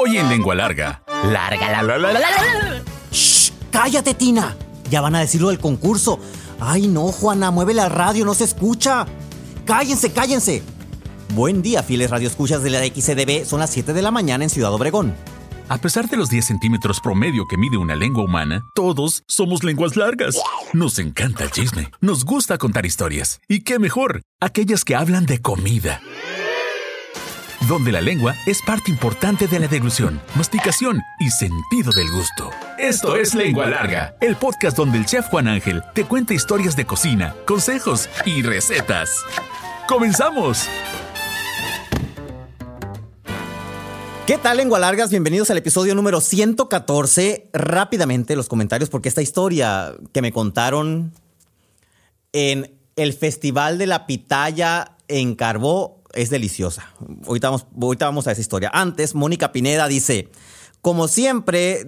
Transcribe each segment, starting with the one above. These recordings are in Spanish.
Hoy en Lengua Larga. Larga la la la la la. ¡Shh! ¡Cállate, Tina! Ya van a decirlo del concurso. Ay, no, Juana, mueve la radio, no se escucha. Cállense, cállense. Buen día, fieles radioescuchas de la XCDB. Son las 7 de la mañana en Ciudad Obregón. A pesar de los 10 centímetros promedio que mide una lengua humana, todos somos lenguas largas. Nos encanta el chisme, nos gusta contar historias. ¿Y qué mejor? Aquellas que hablan de comida. Donde la lengua es parte importante de la deglución, masticación y sentido del gusto. Esto es Lengua Larga, el podcast donde el chef Juan Ángel te cuenta historias de cocina, consejos y recetas. ¡Comenzamos! ¿Qué tal, lengua largas? Bienvenidos al episodio número 114. Rápidamente los comentarios, porque esta historia que me contaron en el Festival de la Pitaya en Carbó es deliciosa. Ahorita vamos, a esa historia. Antes, Mónica Pineda dice. Como siempre,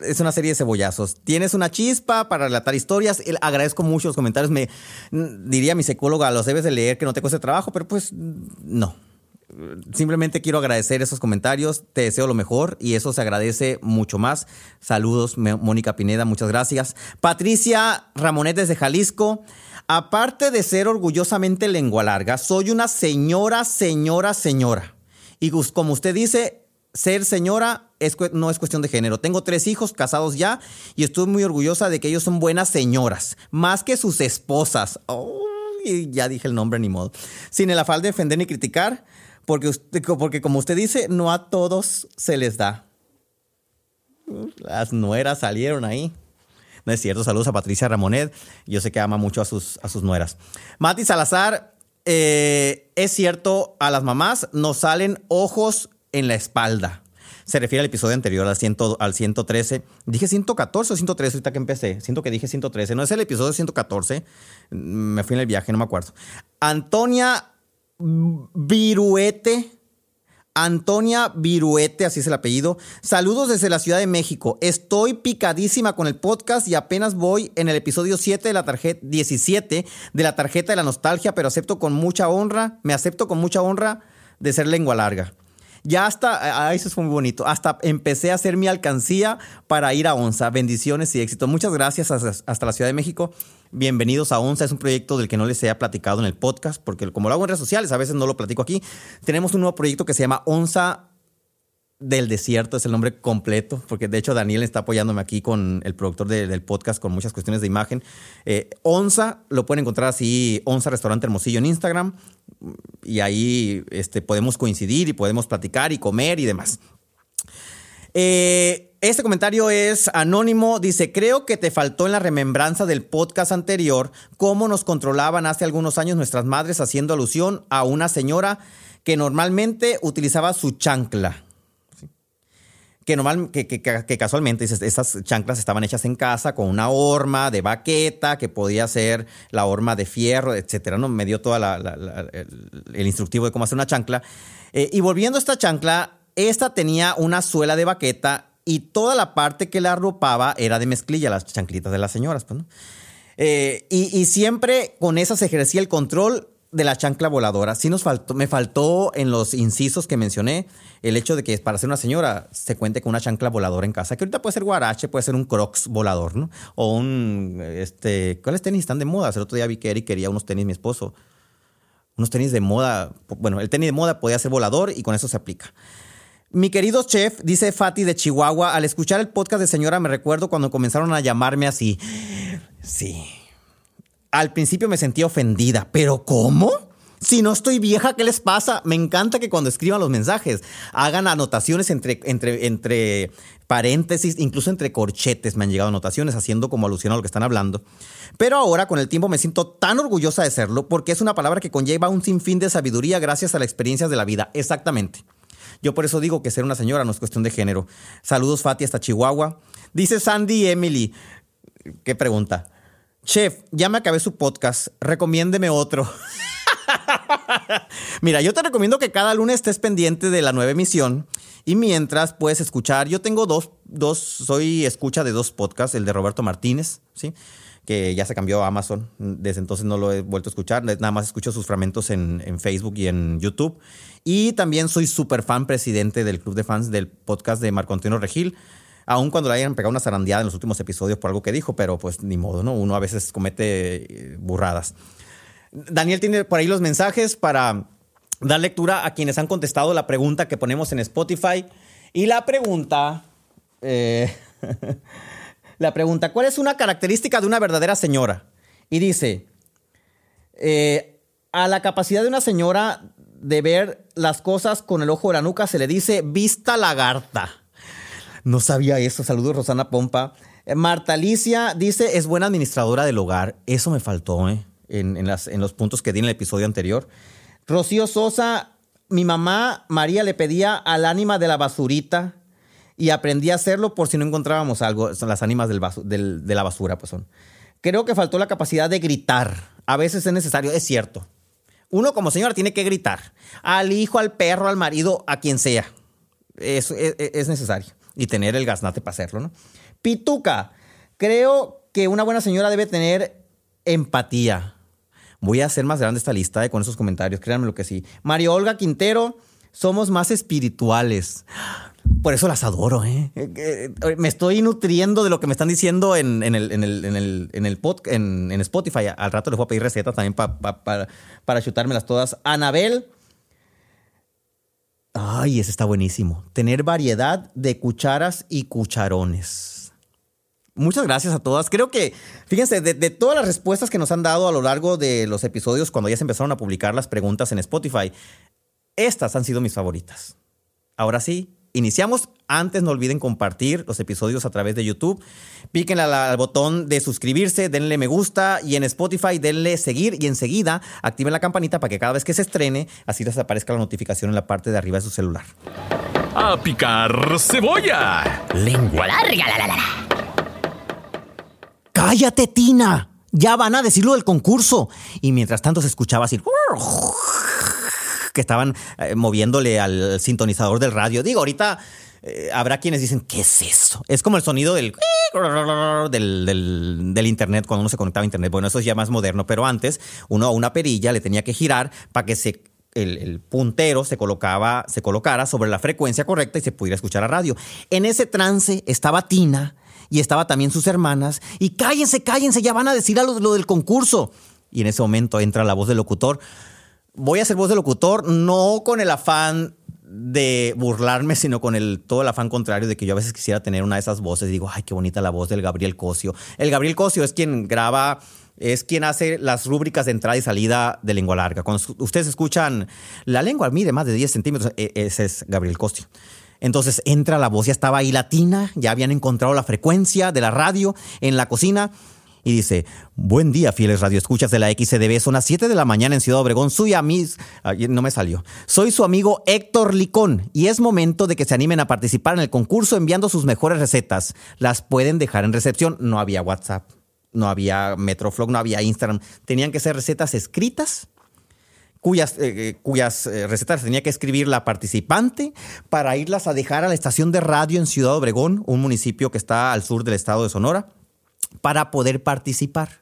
es una serie de cebollazos. Tienes una chispa para relatar historias. Agradezco mucho los comentarios. Me diría mi psicóloga, los debes de leer, que no te cueste trabajo, pero pues no simplemente quiero agradecer esos comentarios. Te deseo lo mejor y eso se agradece mucho más. Saludos, Mónica Pineda, muchas gracias. Patricia Ramonet desde Jalisco. Aparte de ser orgullosamente lengua larga, soy una señora, señora, señora. Y como usted dice, ser señora no es cuestión de género. Tengo tres hijos casados ya y estoy muy orgullosa de que ellos son buenas señoras, más que sus esposas. y ya dije el nombre ni modo. Sin el afán de defender ni criticar, porque, porque como usted dice, no a todos se les da. Las nueras salieron ahí. No es cierto. Saludos a Patricia Ramonet. Yo sé que ama mucho a sus, a sus nueras. Mati Salazar, eh, es cierto, a las mamás nos salen ojos en la espalda. Se refiere al episodio anterior, al, al 113. Dije 114 o 113 ahorita que empecé. Siento que dije 113. No es el episodio 114. Me fui en el viaje, no me acuerdo. Antonia Viruete. Antonia Viruete, así es el apellido. Saludos desde la Ciudad de México. Estoy picadísima con el podcast y apenas voy en el episodio 7 de la tarjeta 17 de la tarjeta de la nostalgia, pero acepto con mucha honra, me acepto con mucha honra de ser lengua larga. Ya hasta, eso fue muy bonito, hasta empecé a hacer mi alcancía para ir a ONSA. Bendiciones y éxito. Muchas gracias hasta la Ciudad de México. Bienvenidos a ONSA. Es un proyecto del que no les he platicado en el podcast, porque como lo hago en redes sociales, a veces no lo platico aquí. Tenemos un nuevo proyecto que se llama ONSA del desierto es el nombre completo, porque de hecho Daniel está apoyándome aquí con el productor del podcast con muchas cuestiones de imagen. Eh, Onza, lo pueden encontrar así, Onza Restaurante Hermosillo en Instagram, y ahí este, podemos coincidir y podemos platicar y comer y demás. Eh, este comentario es anónimo, dice, creo que te faltó en la remembranza del podcast anterior cómo nos controlaban hace algunos años nuestras madres haciendo alusión a una señora que normalmente utilizaba su chancla que, normal, que, que, que, casualmente esas chanclas estaban hechas en casa con una horma de baqueta que podía ser la horma de fierro, etcétera. ¿no? Me dio todo el, instructivo de cómo hacer una chancla. Eh, y volviendo a esta chancla, esta tenía una suela de baqueta y toda la parte que la arropaba era de mezclilla, las chanclitas de las señoras. Pues, eh, y, y siempre con esa se ejercía el control de la chancla voladora, sí nos faltó, me faltó en los incisos que mencioné el hecho de que para ser una señora se cuente con una chancla voladora en casa, que ahorita puede ser guarache, puede ser un crocs volador, ¿no? O un, este, ¿cuáles tenis están de moda? El otro día vi que Eric quería unos tenis, mi esposo, unos tenis de moda, bueno, el tenis de moda podía ser volador y con eso se aplica. Mi querido chef, dice Fati de Chihuahua, al escuchar el podcast de señora me recuerdo cuando comenzaron a llamarme así. Sí, al principio me sentí ofendida, pero ¿cómo? Si no estoy vieja, ¿qué les pasa? Me encanta que cuando escriban los mensajes hagan anotaciones entre, entre, entre paréntesis, incluso entre corchetes me han llegado anotaciones haciendo como alusión a lo que están hablando. Pero ahora con el tiempo me siento tan orgullosa de serlo porque es una palabra que conlleva un sinfín de sabiduría gracias a las experiencias de la vida. Exactamente. Yo por eso digo que ser una señora no es cuestión de género. Saludos Fati hasta Chihuahua. Dice Sandy Emily. ¿Qué pregunta? Chef, ya me acabé su podcast, recomiéndeme otro. Mira, yo te recomiendo que cada lunes estés pendiente de la nueva emisión y mientras puedes escuchar, yo tengo dos, dos, soy escucha de dos podcasts, el de Roberto Martínez, ¿sí? que ya se cambió a Amazon. Desde entonces no lo he vuelto a escuchar. Nada más escucho sus fragmentos en, en Facebook y en YouTube. Y también soy súper fan presidente del club de fans del podcast de Marco Antonio Regil. Aun cuando le hayan pegado una zarandeada en los últimos episodios por algo que dijo, pero pues ni modo, ¿no? Uno a veces comete eh, burradas. Daniel tiene por ahí los mensajes para dar lectura a quienes han contestado la pregunta que ponemos en Spotify. Y la pregunta. Eh, la pregunta: ¿Cuál es una característica de una verdadera señora? Y dice: eh, A la capacidad de una señora de ver las cosas con el ojo de la nuca se le dice vista lagarta. No sabía eso. Saludos, Rosana Pompa. Eh, Marta Alicia dice: Es buena administradora del hogar. Eso me faltó, ¿eh? En, los puntos que di en el episodio anterior. Rocío Sosa, mi mamá María le pedía al ánima de la basurita y aprendí a hacerlo por si no encontrábamos algo. Son las ánimas del de la basura, pues son. Creo que faltó la capacidad de gritar. A veces es necesario, es cierto. Uno como señora tiene que gritar. Al hijo, al perro, al marido, a quien sea. Es, necesario. Y tener el gaznate para hacerlo, ¿no? Pituca. Creo que una buena señora debe tener empatía. Voy a hacer más grande esta lista eh, con esos comentarios, créanme lo que sí. Mario Olga Quintero, somos más espirituales. Por eso las adoro, ¿eh? eh, eh me estoy nutriendo de lo que me están diciendo en, el, en, el, en, el, en, el en, Spotify. Al rato les voy a pedir recetas también para chutármelas todas. Anabel. Ay, ese está buenísimo. Tener variedad de cucharas y cucharones. Muchas gracias a todas. Creo que, fíjense, de, todas las respuestas que nos han dado a lo largo de los episodios, cuando ya se empezaron a publicar las preguntas en Spotify, estas han sido mis favoritas. Ahora sí, iniciamos. Antes no olviden compartir los episodios a través de YouTube. Piquen al, botón de suscribirse, denle me gusta y en Spotify denle seguir y enseguida activen la campanita para que cada vez que se estrene, así les aparezca la notificación en la parte de arriba de su celular. A picar cebolla. Lengua larga, la, la, la. ¡Cállate, Tina! Ya van a decirlo del concurso. Y mientras tanto se escuchaba así que estaban eh, moviéndole al sintonizador del radio. Digo, ahorita eh, habrá quienes dicen, ¿qué es eso? Es como el sonido del, del, internet, cuando uno se conectaba a internet. Bueno, eso es ya más moderno, pero antes uno a una perilla le tenía que girar para que se el, puntero se colocaba, se colocara sobre la frecuencia correcta y se pudiera escuchar a radio. En ese trance estaba Tina y estaba también sus hermanas, y cállense, cállense, ya van a decir a lo del concurso. Y en ese momento entra la voz del locutor. Voy a ser voz del locutor no con el afán de burlarme, sino con el, todo el afán contrario de que yo a veces quisiera tener una de esas voces. Digo, ay, qué bonita la voz del Gabriel Cosio. El Gabriel Cosio es quien graba, es quien hace las rúbricas de entrada y salida de lengua larga. Cuando ustedes escuchan la lengua mide más de 10 centímetros, e, ese es Gabriel Cosio. Entonces entra la voz, ya estaba ahí latina, ya habían encontrado la frecuencia de la radio en la cocina. Y dice, buen día, fieles radioescuchas de la XCDB. Son las 7 de la mañana en Ciudad Obregón. Soy mis... No me salió. Soy su amigo Héctor Licón y es momento de que se animen a participar en el concurso enviando sus mejores recetas. Las pueden dejar en recepción. No había WhatsApp, no había Metroflog, no había Instagram. Tenían que ser recetas escritas cuyas, eh, eh, cuyas eh, recetas tenía que escribir la participante para irlas a dejar a la estación de radio en Ciudad Obregón, un municipio que está al sur del estado de Sonora, para poder participar.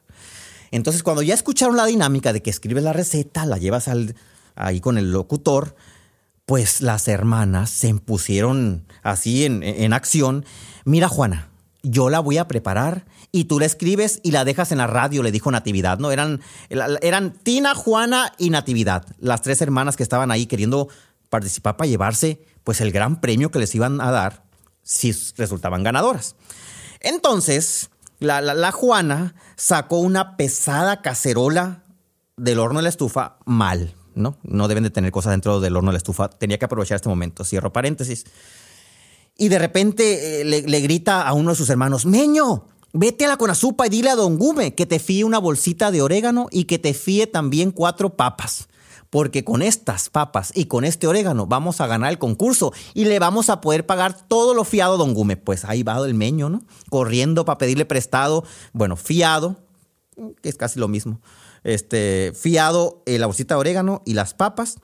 Entonces, cuando ya escucharon la dinámica de que escribes la receta, la llevas ahí con el locutor, pues las hermanas se impusieron así en, en acción. Mira, Juana, yo la voy a preparar y tú la escribes y la dejas en la radio, le dijo Natividad, ¿no? Eran, eran Tina, Juana y Natividad, las tres hermanas que estaban ahí queriendo participar para llevarse pues el gran premio que les iban a dar si resultaban ganadoras. Entonces, la, la Juana sacó una pesada cacerola del horno de la estufa mal, ¿no? No deben de tener cosas dentro del horno de la estufa. Tenía que aprovechar este momento. Cierro paréntesis. Y de repente eh, le, le, grita a uno de sus hermanos, Meño, Vete a la Conazupa y dile a Don Gume que te fíe una bolsita de orégano y que te fíe también cuatro papas. Porque con estas papas y con este orégano vamos a ganar el concurso y le vamos a poder pagar todo lo fiado a Don Gume. Pues ahí va el meño, ¿no? Corriendo para pedirle prestado, bueno, fiado, que es casi lo mismo. Este, fiado eh, la bolsita de orégano y las papas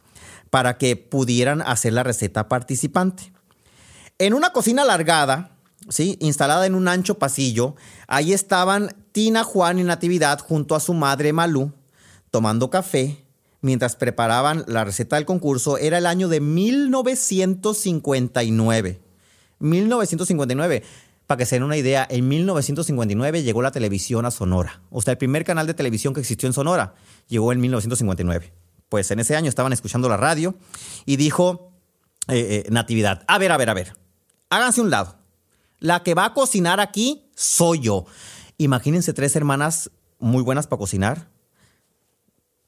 para que pudieran hacer la receta participante. En una cocina alargada, ¿sí? instalada en un ancho pasillo, ahí estaban Tina, Juan y Natividad junto a su madre Malú tomando café mientras preparaban la receta del concurso. Era el año de 1959. 1959. Para que se den una idea, en 1959 llegó la televisión a Sonora. O sea, el primer canal de televisión que existió en Sonora llegó en 1959. Pues en ese año estaban escuchando la radio y dijo eh, eh, Natividad, a ver, a ver, a ver, háganse un lado. La que va a cocinar aquí soy yo. Imagínense tres hermanas muy buenas para cocinar,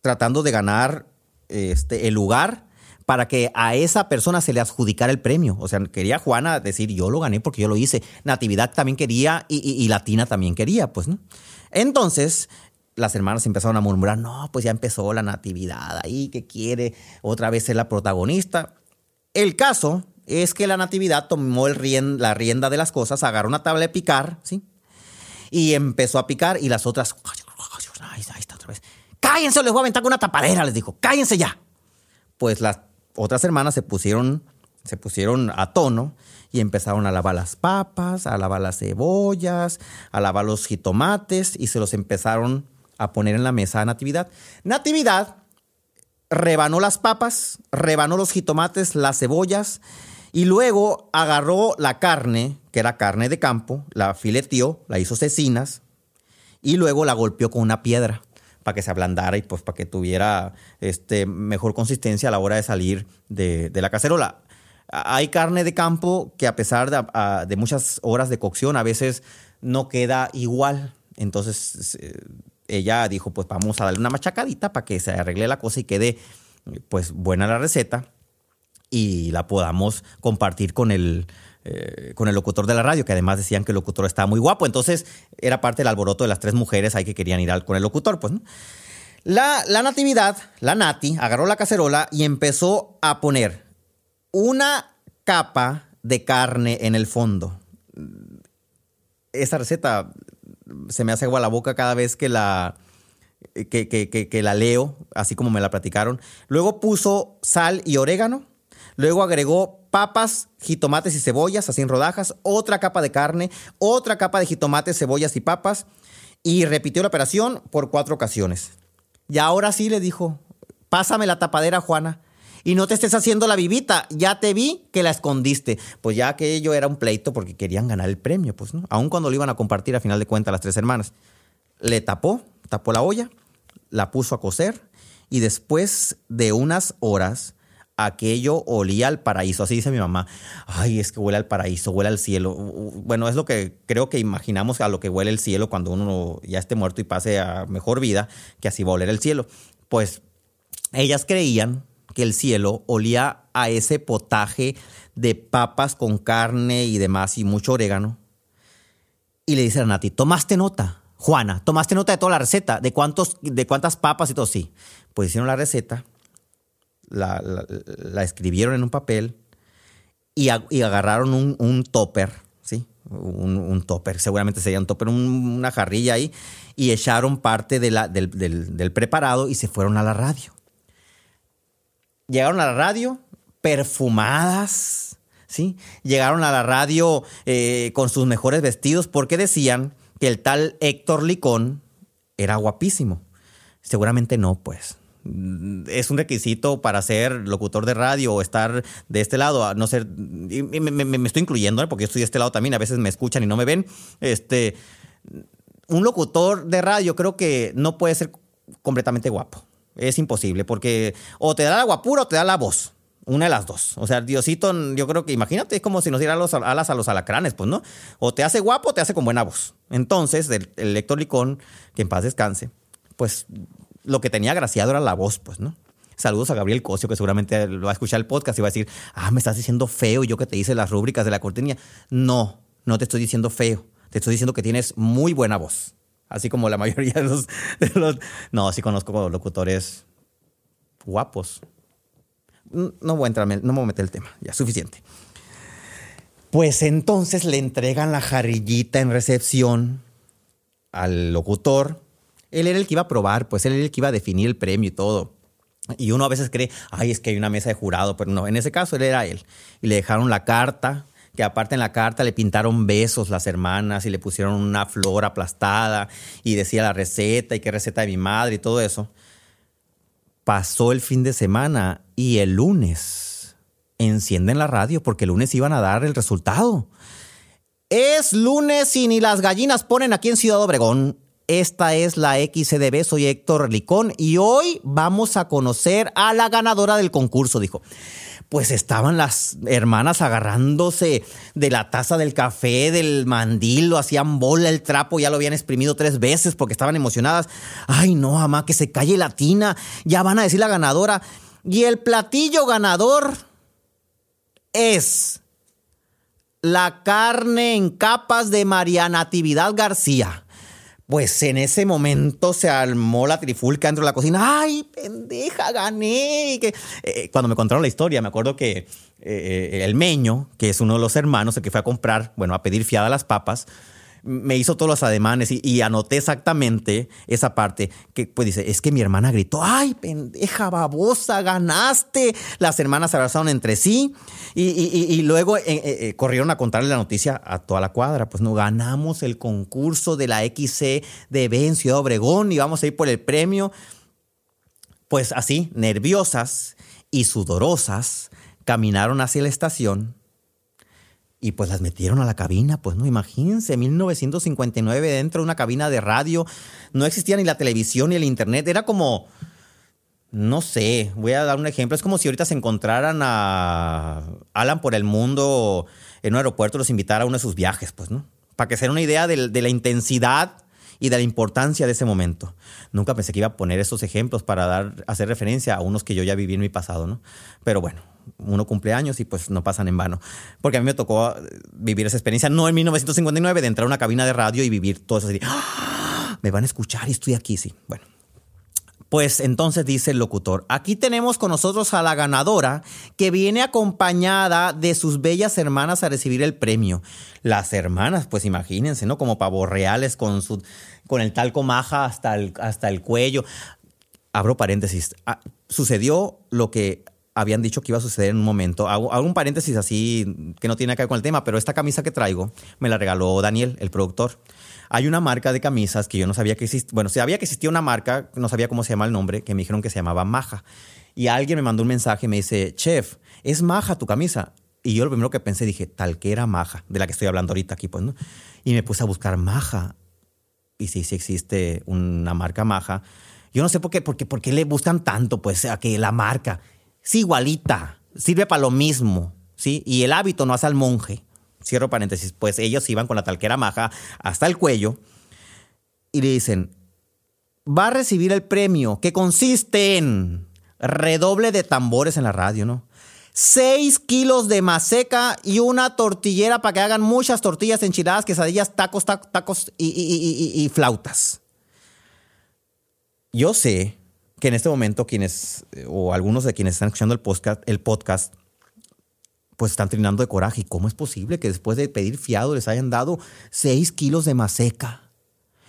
tratando de ganar este, el lugar para que a esa persona se le adjudicara el premio. O sea, quería Juana decir, yo lo gané porque yo lo hice. Natividad también quería y, Latina también quería, pues, ¿no? Entonces, las hermanas empezaron a murmurar, no, pues ya empezó la Natividad ahí, que quiere otra vez ser la protagonista. El caso es que la Natividad tomó el la rienda de las cosas, agarró una tabla de picar, ¿sí? Y empezó a picar y las otras, ahí está. Cállense, les voy a aventar con una tapadera, les dijo, cállense ya. Pues las otras hermanas se pusieron, se pusieron a tono y empezaron a lavar las papas, a lavar las cebollas, a lavar los jitomates y se los empezaron a poner en la mesa a Natividad. Natividad rebanó las papas, rebanó los jitomates, las cebollas y luego agarró la carne, que era carne de campo, la fileteó, la hizo cecinas y luego la golpeó con una piedra para que se ablandara y pues para que tuviera este, mejor consistencia a la hora de salir de, la cacerola. Hay carne de campo que a pesar de, muchas horas de cocción a veces no queda igual. Entonces ella dijo, pues vamos a darle una machacadita para que se arregle la cosa y quede pues buena la receta y la podamos compartir con el, eh, con el locutor de la radio, que además decían que el locutor estaba muy guapo. Entonces era parte del alboroto de las tres mujeres ahí que querían ir al, con el locutor. Pues, la, la natividad, la nati, agarró la cacerola y empezó a poner una capa de carne en el fondo. Esa receta se me hace agua la boca cada vez que la, que, que, que, la leo, así como me la platicaron. Luego puso sal y orégano. Luego agregó papas, jitomates y cebollas, así en rodajas, otra capa de carne, otra capa de jitomates, cebollas y papas, y repitió la operación por cuatro ocasiones. Y ahora sí le dijo, pásame la tapadera, Juana, y no te estés haciendo la vivita, ya te vi que la escondiste. Pues ya que ello era un pleito porque querían ganar el premio, pues, ¿no? Aun cuando lo iban a compartir a final de cuentas las tres hermanas. Le tapó, tapó la olla, la puso a cocer, y después de unas horas aquello olía al paraíso. Así dice mi mamá. Ay, es que huele al paraíso, huele al cielo. Bueno, es lo que creo que imaginamos a lo que huele el cielo cuando uno ya esté muerto y pase a mejor vida, que así va a oler el cielo. Pues ellas creían que el cielo olía a ese potaje de papas con carne y demás y mucho orégano. Y le dice a Nati, ¿tomaste nota? Juana, ¿tomaste nota de toda la receta? ¿De, cuántos, de cuántas papas y todo? Sí. Pues hicieron la receta la, escribieron en un papel y, agarraron un, topper, ¿sí? Un, topper, seguramente sería un topper, una jarrilla ahí, y echaron parte de la, del, preparado y se fueron a la radio. Llegaron a la radio perfumadas, ¿sí? Llegaron a la radio eh, con sus mejores vestidos porque decían que el tal Héctor Licón era guapísimo. Seguramente no, pues es un requisito para ser locutor de radio o estar de este lado, a no ser, me, estoy incluyendo, ¿eh? porque yo estoy de este lado también, a veces me escuchan y no me ven. Este, un locutor de radio creo que no puede ser completamente guapo. Es imposible, porque o te da la guapura o te da la voz. Una de las dos. O sea, Diosito, yo creo que, imagínate, es como si nos diera alas a los alacranes, pues, ¿no? O te hace guapo o te hace con buena voz. Entonces, el, el Héctor Licón, que en paz descanse, pues lo que tenía graciado era la voz, pues, ¿no? Saludos a Gabriel Cosio, que seguramente lo va a escuchar el podcast y va a decir, ah, me estás diciendo feo yo que te hice las rúbricas de la cortinilla. No, no te estoy diciendo feo. Te estoy diciendo que tienes muy buena voz. Así como la mayoría de los... No, sí conozco locutores guapos. No voy a entrar, no me voy a meter el tema. Ya, suficiente. Pues entonces le entregan la jarrillita en recepción al locutor él era el que iba a probar, pues él era el que iba a definir el premio y todo. Y uno a veces cree, ay, es que hay una mesa de jurado, pero no, en ese caso él era él. Y le dejaron la carta que aparte en la carta le pintaron besos las hermanas y le pusieron una flor aplastada y decía la receta y qué receta de mi madre y todo eso. Pasó el fin de semana y el lunes encienden la radio porque el lunes iban a dar el resultado. Es lunes y ni las gallinas ponen aquí en Ciudad Obregón. Esta es la XCDB, soy Héctor Licón y hoy vamos a conocer a la ganadora del concurso, dijo pues estaban las hermanas agarrándose de la taza del café, del mandil, lo hacían bola el trapo, ya lo habían exprimido tres veces porque estaban emocionadas. Ay, no, mamá, que se calle la tina, ya van a decir la ganadora. Y el platillo ganador es la carne en capas de María Natividad García. Pues en ese momento se armó la trifulca dentro de la cocina. ¡Ay, pendeja, gané! que, eh, cuando me contaron la historia, me acuerdo que eh, eh, el Meño, que es uno de los hermanos, el que fue a comprar, bueno, a pedir fiada las papas, me hizo todos los ademanes y, anoté exactamente esa parte que pues dice, es que mi hermana gritó, ay, pendeja babosa, ganaste. Las hermanas se abrazaron entre sí y, luego eh, eh, eh, corrieron a contarle la noticia a toda la cuadra, pues no, ganamos el concurso de la XC de B Ciudad Obregón y vamos a ir por el premio. Pues así, nerviosas y sudorosas, caminaron hacia la estación y pues las metieron a la cabina, pues no, imagínense, 1959 dentro de una cabina de radio, no existía ni la televisión ni el internet, era como, no sé, voy a dar un ejemplo, es como si ahorita se encontraran a Alan por el mundo en un aeropuerto, los invitara a uno de sus viajes, pues, ¿no? Para que se den una idea de, de la intensidad y de la importancia de ese momento. Nunca pensé que iba a poner esos ejemplos para dar, hacer referencia a unos que yo ya viví en mi pasado, ¿no? Pero bueno, uno cumple años y pues no pasan en vano. Porque a mí me tocó vivir esa experiencia, no en 1959, de entrar a una cabina de radio y vivir todo eso. ¡Ah! Me van a escuchar y estoy aquí, sí. Bueno. Pues entonces dice el locutor, aquí tenemos con nosotros a la ganadora que viene acompañada de sus bellas hermanas a recibir el premio. Las hermanas, pues imagínense, ¿no? Como pavos reales con, su, con el talco maja hasta el, hasta el cuello. Abro paréntesis. Ah, sucedió lo que habían dicho que iba a suceder en un momento. Hago, un paréntesis así que no tiene que ver con el tema, pero esta camisa que traigo me la regaló Daniel, el productor. Hay una marca de camisas que yo no sabía que existía. Bueno, sabía que existía una marca, no sabía cómo se llama el nombre, que me dijeron que se llamaba Maja. Y alguien me mandó un mensaje y me dice, Chef, es Maja tu camisa. Y yo lo primero que pensé, dije, tal que era Maja, de la que estoy hablando ahorita aquí, pues, ¿no? Y me puse a buscar Maja. Y sí, sí existe una marca Maja. Yo no sé por qué, porque, por qué le buscan tanto, pues, a que la marca es igualita, sirve para lo mismo, ¿sí? Y el hábito no hace al monje. Cierro paréntesis, pues ellos iban con la talquera maja hasta el cuello y le dicen, va a recibir el premio que consiste en redoble de tambores en la radio, ¿no? Seis kilos de maseca y una tortillera para que hagan muchas tortillas, enchiladas, quesadillas, tacos, tacos, tacos y flautas. Yo sé que en este momento quienes, eh, o algunos de quienes están escuchando el podcast, el podcast, pues están trinando de coraje. ¿Y cómo es posible que después de pedir fiado les hayan dado seis kilos de maseca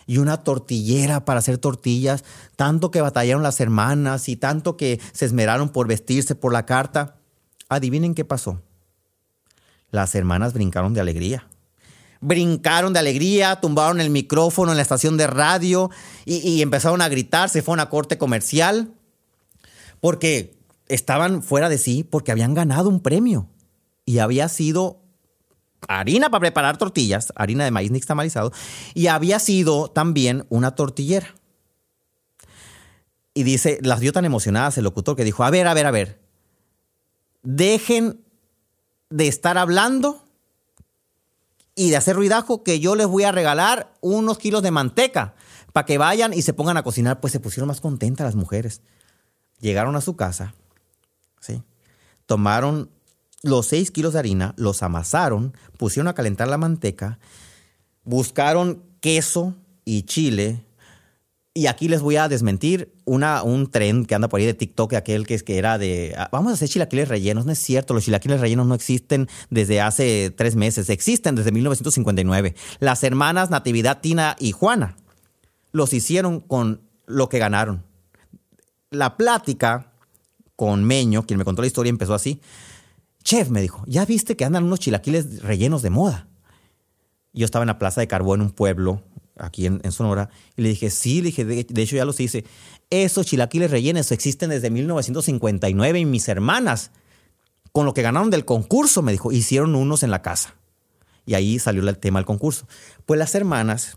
y una tortillera para hacer tortillas? Tanto que batallaron las hermanas y tanto que se esmeraron por vestirse por la carta. Adivinen qué pasó. Las hermanas brincaron de alegría brincaron de alegría, tumbaron el micrófono en la estación de radio y, empezaron a gritar, se fue a una corte comercial, porque estaban fuera de sí, porque habían ganado un premio y había sido harina para preparar tortillas, harina de maíz nixtamalizado, y había sido también una tortillera. Y dice, las dio tan emocionadas el locutor que dijo, a ver, a ver, a ver, dejen de estar hablando y de hacer ruidajo que yo les voy a regalar unos kilos de manteca para que vayan y se pongan a cocinar. Pues se pusieron más contentas las mujeres. Llegaron a su casa, ¿sí? tomaron los seis kilos de harina, los amasaron, pusieron a calentar la manteca, buscaron queso y chile, y aquí les voy a desmentir un tren que anda por ahí de TikTok, aquel que, que era de, ah, vamos a hacer chilaquiles rellenos. No es cierto, los chilaquiles rellenos no existen desde hace tres meses, existen desde 1959. Las hermanas Natividad, Tina y Juana los hicieron con lo que ganaron. La plática con Meño, quien me contó la historia, empezó así. chef, me dijo, ¿ya viste que andan unos chilaquiles rellenos de moda? Yo estaba en la Plaza de Carbón, en un pueblo aquí en, Sonora, y le dije, sí, le dije, de, de, hecho ya los hice. Esos chilaquiles rellenos existen desde 1959 y mis hermanas, con lo que ganaron del concurso, me dijo, hicieron unos en la casa. Y ahí salió el tema del concurso. Pues las hermanas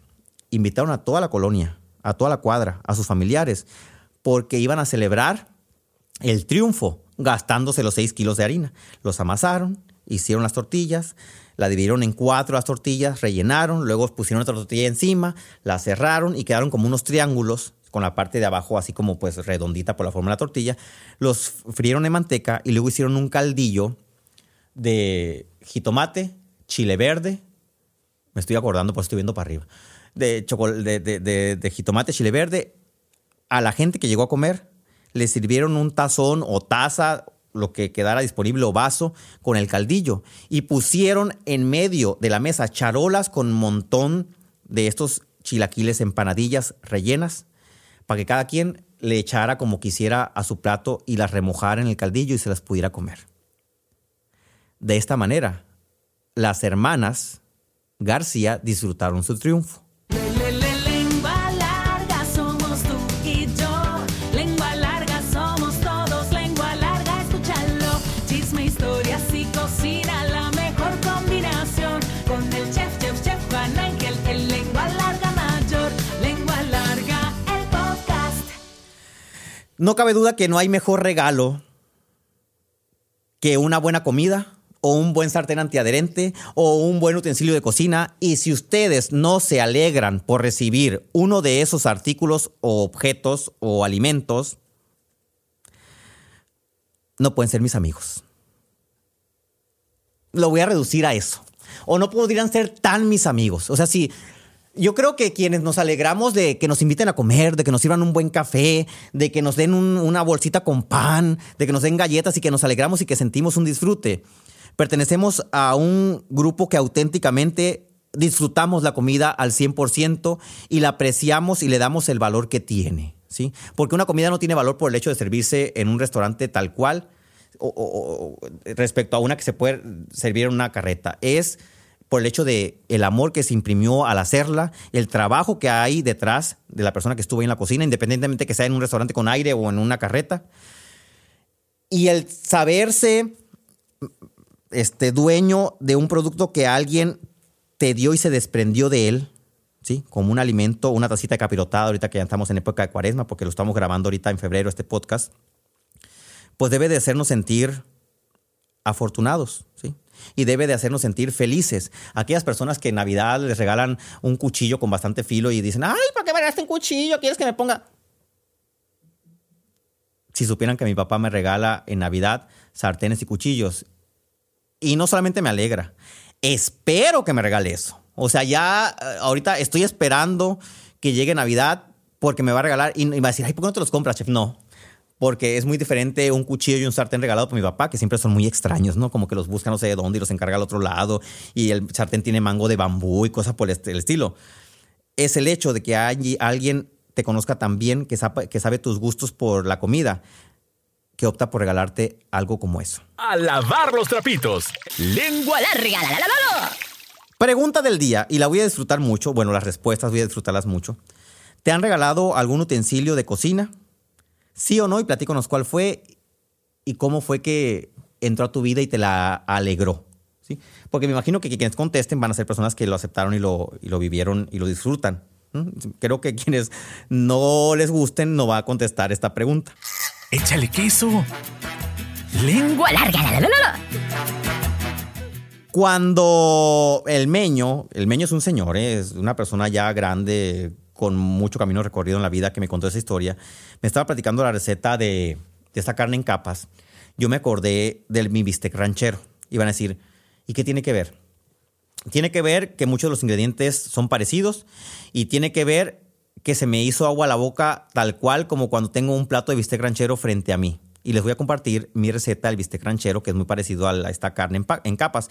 invitaron a toda la colonia, a toda la cuadra, a sus familiares, porque iban a celebrar el triunfo gastándose los 6 kilos de harina. Los amasaron, hicieron las tortillas, la dividieron en cuatro las tortillas, rellenaron, luego pusieron otra tortilla encima, la cerraron y quedaron como unos triángulos con la parte de abajo así como pues redondita por la forma de la tortilla. Los frieron en manteca y luego hicieron un caldillo de jitomate, chile verde, me estoy acordando pues estoy viendo para arriba, de, de, de jitomate, chile verde. A la gente que llegó a comer le sirvieron un tazón o taza lo que quedara disponible o vaso con el caldillo y pusieron en medio de la mesa charolas con montón de estos chilaquiles empanadillas rellenas para que cada quien le echara como quisiera a su plato y las remojara en el caldillo y se las pudiera comer. De esta manera, las hermanas García disfrutaron su triunfo. No cabe duda que no hay mejor regalo que una buena comida o un buen sartén antiadherente o un buen utensilio de cocina. Y si ustedes no se alegran por recibir uno de esos artículos o objetos o alimentos, no pueden ser mis amigos. Lo voy a reducir a eso. O no podrían ser tan mis amigos. O sea, si yo creo que quienes nos alegramos de que nos inviten a comer, de que nos sirvan un buen café, de que nos den una bolsita con pan, de que nos den galletas y que nos alegramos y que sentimos un disfrute, pertenecemos a un grupo que auténticamente disfrutamos la comida al 100% y la apreciamos y le damos el valor que tiene. ¿sí? Porque una comida no tiene valor por el hecho de servirse en un restaurante tal cual o respecto a una que se puede servir en una carreta. Es por el hecho de el amor que se imprimió al hacerla, el trabajo que hay detrás de la persona que estuvo en la cocina, independientemente que sea en un restaurante con aire o en una carreta. Y el saberse este dueño de un producto que alguien te dio y se desprendió de él, ¿sí? Como un alimento, una tacita de capirotada, ahorita que ya estamos en época de cuaresma, porque lo estamos grabando ahorita en febrero este podcast, pues debe de hacernos sentir afortunados, ¿sí? y debe de hacernos sentir felices. Aquellas personas que en Navidad les regalan un cuchillo con bastante filo y dicen, ay, ¿para qué me regalaste un cuchillo? ¿Quieres que me ponga? Si supieran que mi papá me regala en Navidad sartenes y cuchillos, y no solamente me alegra, espero que me regale eso. O sea, ya eh, ahorita estoy esperando que llegue Navidad porque me va a regalar y, va a decir, ay, ¿por qué no te los compras, chef? No, porque es muy diferente un cuchillo y un sartén regalado por mi papá, que siempre son muy extraños, ¿no? Como que los busca no sé de dónde y los encarga al otro lado, y el sartén tiene mango de bambú y cosas por el estilo. Es el hecho de que alguien te conozca tan bien, que sabe, que sabe tus gustos por la comida, que opta por regalarte algo como eso. A lavar los trapitos. Lengua larga. La, la, la, Pregunta del día, y la voy a disfrutar mucho. Bueno, las respuestas voy a disfrutarlas mucho. ¿Te han regalado algún utensilio de cocina? Sí o no y platícanos cuál fue y cómo fue que entró a tu vida y te la alegró. ¿sí? Porque me imagino que quienes contesten van a ser personas que lo aceptaron y lo, y lo vivieron y lo disfrutan. Creo que quienes no les gusten no va a contestar esta pregunta. Échale queso. Lengua larga. Cuando el meño, el meño es un señor, ¿eh? es una persona ya grande, con mucho camino recorrido en la vida que me contó esa historia, me estaba platicando la receta de, de esta carne en capas. Yo me acordé del mi bistec ranchero. Iban a decir, ¿y qué tiene que ver? Tiene que ver que muchos de los ingredientes son parecidos y tiene que ver que se me hizo agua a la boca tal cual como cuando tengo un plato de bistec ranchero frente a mí y les voy a compartir mi receta del bistec ranchero, que es muy parecido a esta carne en, capas.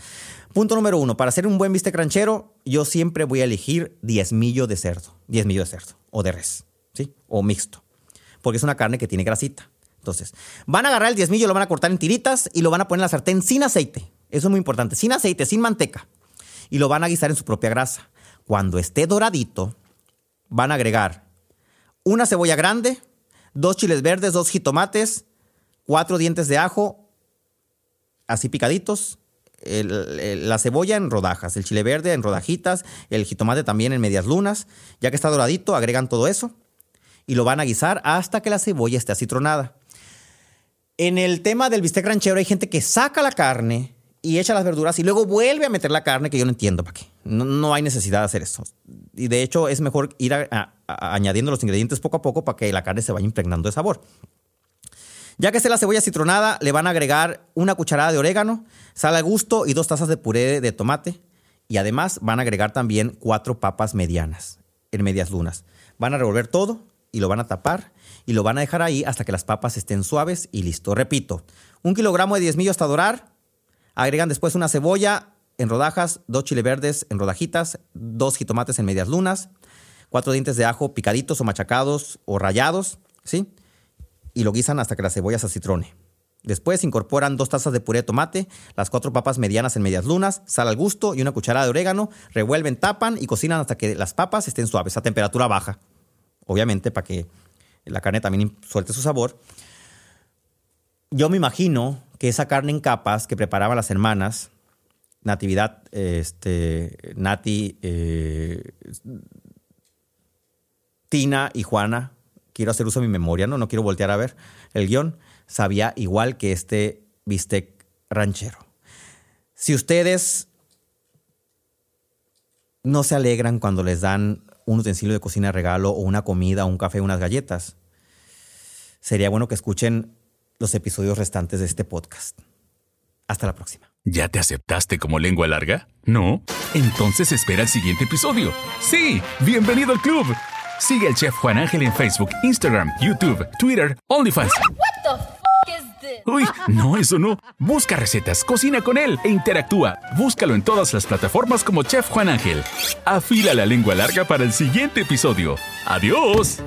Punto número uno, para hacer un buen bistec ranchero, yo siempre voy a elegir diezmillo de cerdo, diezmillo de cerdo o de res, ¿sí? O mixto, porque es una carne que tiene grasita. Entonces, van a agarrar el diezmillo, lo van a cortar en tiritas y lo van a poner en la sartén sin aceite. Eso es muy importante. Sin aceite, sin manteca. Y lo van a guisar en su propia grasa. Cuando esté doradito, van a agregar una cebolla grande, dos chiles verdes, dos jitomates, cuatro dientes de ajo, así picaditos, la cebolla en rodajas, el chile verde en rodajitas, el jitomate también en medias lunas. Ya que está doradito, agregan todo eso y lo van a guisar hasta que la cebolla esté acitronada. En el tema del bistec ranchero hay gente que saca la carne y echa las verduras y luego vuelve a meter la carne, que yo no entiendo para qué. No, hay necesidad de hacer eso. Y de hecho es mejor ir añadiendo los ingredientes poco a poco para que la carne se vaya impregnando de sabor. Ya que esté la cebolla citronada, le van a agregar una cucharada de orégano, sal al gusto y dos tazas de puré de tomate. Y además van a agregar también cuatro papas medianas, en medias lunas. Van a revolver todo y lo van a tapar y lo van a dejar ahí hasta que las papas estén suaves y listo. Repito, un kilogramo de diezmillo hasta dorar. Agregan después una cebolla en rodajas, dos chile verdes en rodajitas, dos jitomates en medias lunas, cuatro dientes de ajo picaditos o machacados o rayados, ¿sí? Y lo guisan hasta que la cebolla se acitrone. Después incorporan dos tazas de puré de tomate, las cuatro papas medianas en medias lunas, sal al gusto y una cucharada de orégano, revuelven, tapan y cocinan hasta que las papas estén suaves a temperatura baja. Obviamente para que la carne también suelte su sabor. Yo me imagino que esa carne en capas que preparaban las hermanas, Natividad, este, Nati, eh, Tina y Juana, quiero hacer uso de mi memoria, ¿no? No quiero voltear a ver el guion. Sabía igual que este bistec ranchero. Si ustedes no se alegran cuando les dan un utensilio de cocina regalo o una comida, un café, unas galletas, sería bueno que escuchen los episodios restantes de este podcast. Hasta la próxima. ¿Ya te aceptaste como lengua larga? ¿No? Entonces espera el siguiente episodio. Sí, bienvenido al club. Sigue al chef Juan Ángel en Facebook, Instagram, YouTube, Twitter, OnlyFans. What the is this? Uy, no, eso no. Busca recetas, cocina con él e interactúa. Búscalo en todas las plataformas como Chef Juan Ángel. Afila la lengua larga para el siguiente episodio. ¡Adiós!